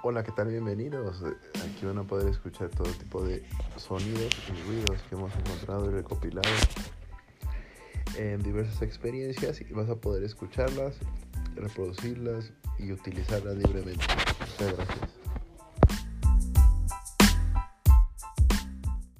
Hola, ¿qué tal? Bienvenidos. Aquí van a poder escuchar todo tipo de sonidos y ruidos que hemos encontrado y recopilado en diversas experiencias y vas a poder escucharlas, reproducirlas y utilizarlas libremente.